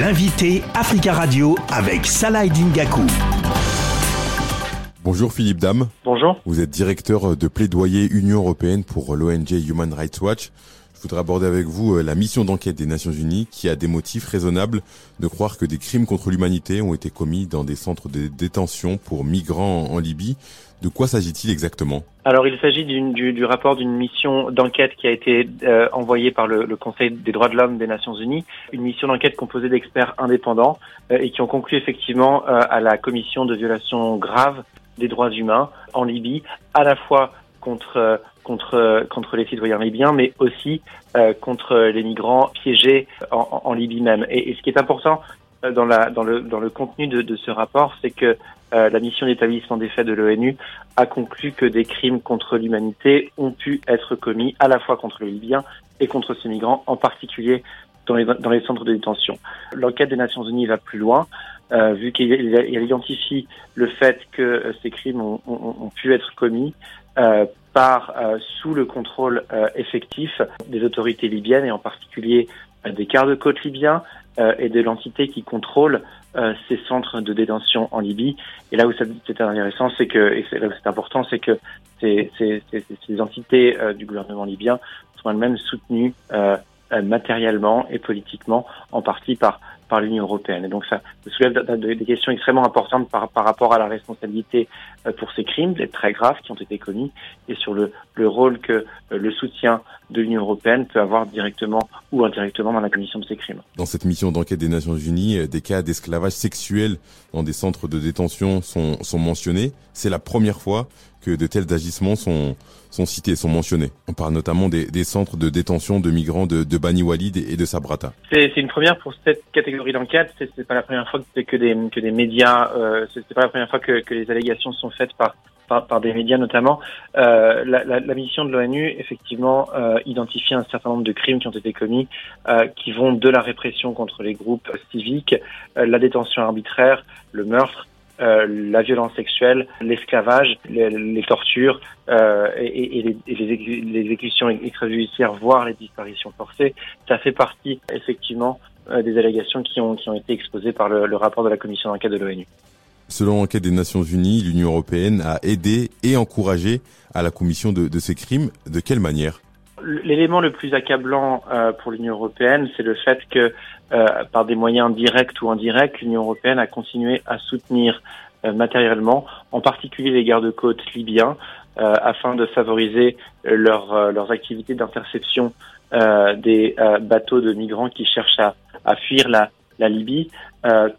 L'invité Africa Radio avec Salah Dingaku. Bonjour Philippe Dame. Bonjour. Vous êtes directeur de plaidoyer Union européenne pour l'ONG Human Rights Watch. Je voudrais aborder avec vous euh, la mission d'enquête des Nations Unies qui a des motifs raisonnables de croire que des crimes contre l'humanité ont été commis dans des centres de détention pour migrants en Libye. De quoi s'agit-il exactement? Alors il s'agit du, rapport d'une mission d'enquête qui a été euh, envoyée par le, le, Conseil des droits de l'homme des Nations Unies, une mission d'enquête composée d'experts indépendants euh, et qui ont conclu effectivement à la commission de violations graves des droits humains en Libye, à la fois contre les citoyens libyens, mais aussi euh, contre les migrants piégés en, Libye même. Et, ce qui est important euh, dans le contenu de, ce rapport, c'est que euh, la mission d'établissement des faits de l'ONU a conclu que des crimes contre l'humanité ont pu être commis à la fois contre les Libyens et contre ces migrants, en particulier dans les, centres de détention. L'enquête des Nations Unies va plus loin, vu qu'elle identifie le fait que ces crimes ont, pu être commis euh, par euh, sous le contrôle euh, effectif des autorités libyennes et en particulier euh, des gardes-côtes libyens et de l'entité qui contrôle ces centres de détention en Libye. Et là où c'est intéressant, c'est que, et là où c'est important, c'est que ces, ces, ces, ces entités du gouvernement libyen sont elles-mêmes soutenues matériellement et politiquement, en partie par par l'Union européenne. Et donc ça soulève des questions extrêmement importantes par, par rapport à la responsabilité euh, pour ces crimes, très graves qui ont été commis, et sur le, le rôle que euh, le soutien de l'Union européenne peut avoir directement ou indirectement dans la commission de ces crimes. Dans cette mission d'enquête des Nations Unies, euh, des cas d'esclavage sexuel dans des centres de détention sont, sont mentionnés. C'est la première fois que de tels agissements sont, sont cités, sont mentionnés. On parle notamment des, centres de détention de migrants de, de Bani Walid et de Sabrata. C'est une première pour cette catégorie d'enquête. C'est pas la première fois que, des, que des médias, euh, c'est pas la première fois que, les allégations sont faites par par, des médias notamment, euh, la, mission de l'ONU effectivement euh, identifie un certain nombre de crimes qui ont été commis, qui vont de la répression contre les groupes civiques, la détention arbitraire, le meurtre, euh, la violence sexuelle, l'esclavage, les, les, tortures euh, et, et, les, les, les, exécutions extrajudiciaires, voire les disparitions forcées, ça fait partie effectivement euh, des allégations qui ont, qui ont été exposées par le, le rapport de la commission d'enquête de l'ONU. Selon l'enquête des Nations Unies, l'Union européenne a aidé et encouragé à la commission de, de ces crimes. De quelle manière? L'élément le plus accablant euh, pour l'Union européenne, c'est le fait que, euh, par des moyens directs ou indirects, l'Union européenne a continué à soutenir euh, matériellement, en particulier les gardes-côtes libyens, euh, afin de favoriser leur, euh, leurs activités d'interception des bateaux de migrants qui cherchent à, à fuir la, la Libye,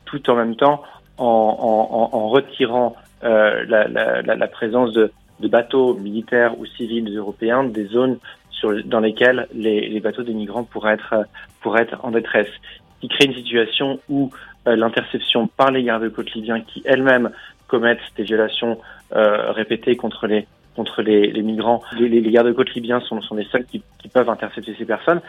tout en même temps en, en, en retirant la, la, la, présence de, de bateaux militaires ou civils européens des zones sur, dans lesquelles les, les, bateaux des migrants pourraient être, pourraient être en détresse, qui crée une situation où euh, l'interception par les gardes-côtes libyens qui elles-mêmes commettent des violations euh, répétées contre les contre les, les migrants. Les, les gardes-côtes libyens sont, sont les seuls qui, qui, peuvent intercepter ces personnes,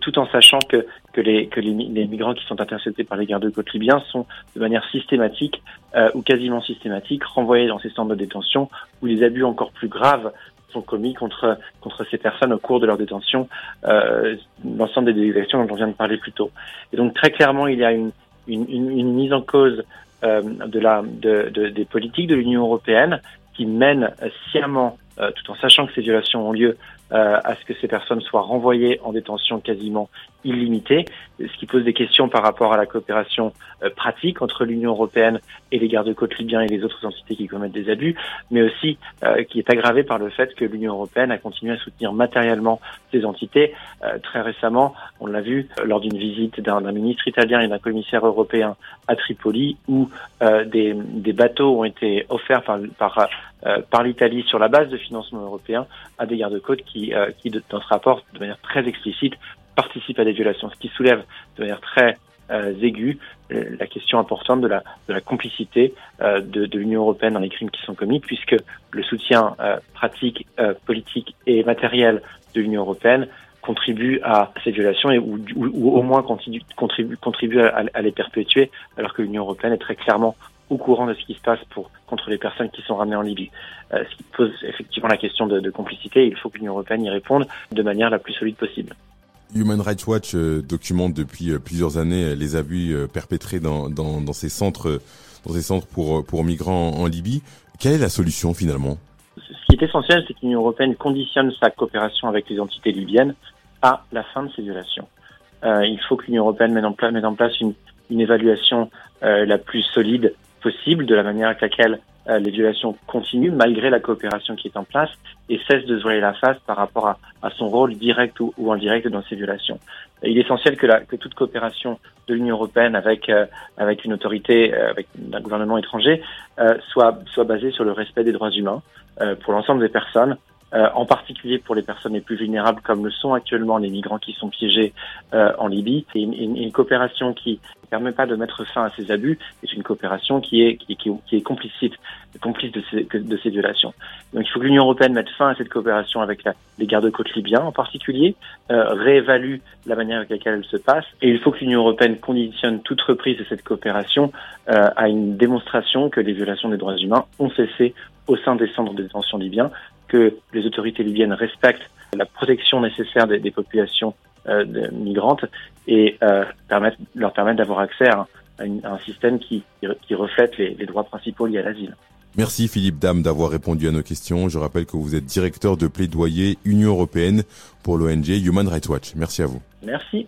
tout en sachant que, que, les, que les, les migrants qui sont interceptés par les gardes-côtes libyens sont de manière systématique euh, ou quasiment systématique renvoyés dans ces centres de détention où les abus encore plus graves sont commis contre contre ces personnes au cours de leur détention, euh, l'ensemble des exactions dont on vient de parler plus tôt. Et donc très clairement, il y a une une, une, une mise en cause euh, de la de, de, des politiques de l'Union européenne qui mènent sciemment, euh, tout en sachant que ces violations ont lieu, euh, à ce que ces personnes soient renvoyées en détention quasiment illimitée, ce qui pose des questions par rapport à la coopération euh, pratique entre l'Union européenne et les gardes-côtes libyens et les autres entités qui commettent des abus, mais aussi euh, qui est aggravé par le fait que l'Union européenne a continué à soutenir matériellement ces entités. Euh, très récemment, on l'a vu lors d'une visite d'un ministre italien et d'un commissaire européen à Tripoli, où des, des, bateaux ont été offerts par, par, par l'Italie sur la base de financement européen à des gardes-côtes qui euh, qui, dans ce rapport, de manière très explicite, participe à des violations, ce qui soulève de manière très euh, aiguë euh, la question importante de la, de la complicité euh, de, de l'Union européenne dans les crimes qui sont commis, puisque le soutien euh, pratique, euh, politique et matériel de l'Union européenne contribue à ces violations et ou, ou, ou au moins contribue, contribue, contribue à, à, les perpétuer, alors que l'Union européenne est très clairement au courant de ce qui se passe pour contre les personnes qui sont ramenées en Libye. Euh, ce qui pose effectivement la question de, de complicité. Il faut que l'Union européenne y réponde de manière la plus solide possible. Human Rights Watch documente depuis plusieurs années les abus perpétrés dans, dans, dans ces centres, dans ces centres pour, pour migrants en Libye. Quelle est la solution finalement? Ce qui est essentiel, c'est que l'Union européenne conditionne sa coopération avec les entités libyennes à la fin de ces violations. Euh, il faut que l'Union européenne mette en place, mette en place une, une évaluation euh, la plus solide possible de la manière avec laquelle euh, les violations continuent malgré la coopération qui est en place et cesse de se voiler la face par rapport à, son rôle direct ou, indirect dans ces violations. Il est essentiel que, la, que toute coopération de l'Union européenne avec euh, avec une autorité, euh, avec un gouvernement étranger, soit soit basée sur le respect des droits humains pour l'ensemble des personnes, euh, en particulier pour les personnes les plus vulnérables, comme le sont actuellement les migrants qui sont piégés euh, en Libye. C'est une, une, une, coopération qui ne permet pas de mettre fin à ces abus, c'est une coopération qui est, qui, qui, qui est complicite, complice de ces, de ces violations. Donc il faut que l'Union européenne mette fin à cette coopération avec la, les gardes-côtes libyens en particulier, euh, réévalue la manière avec laquelle elle se passe, et il faut que l'Union européenne conditionne toute reprise de cette coopération euh, à une démonstration que les violations des droits humains ont cessé au sein des centres de détention libyens, que les autorités libyennes respectent la protection nécessaire des, des populations euh, de migrantes et euh, permettent, leur permettent d'avoir accès à un, à un système qui, qui reflète les, les, droits principaux liés à l'asile. Merci Philippe Dame d'avoir répondu à nos questions. Je rappelle que vous êtes directeur de plaidoyer Union européenne pour l'ONG Human Rights Watch. Merci à vous. Merci.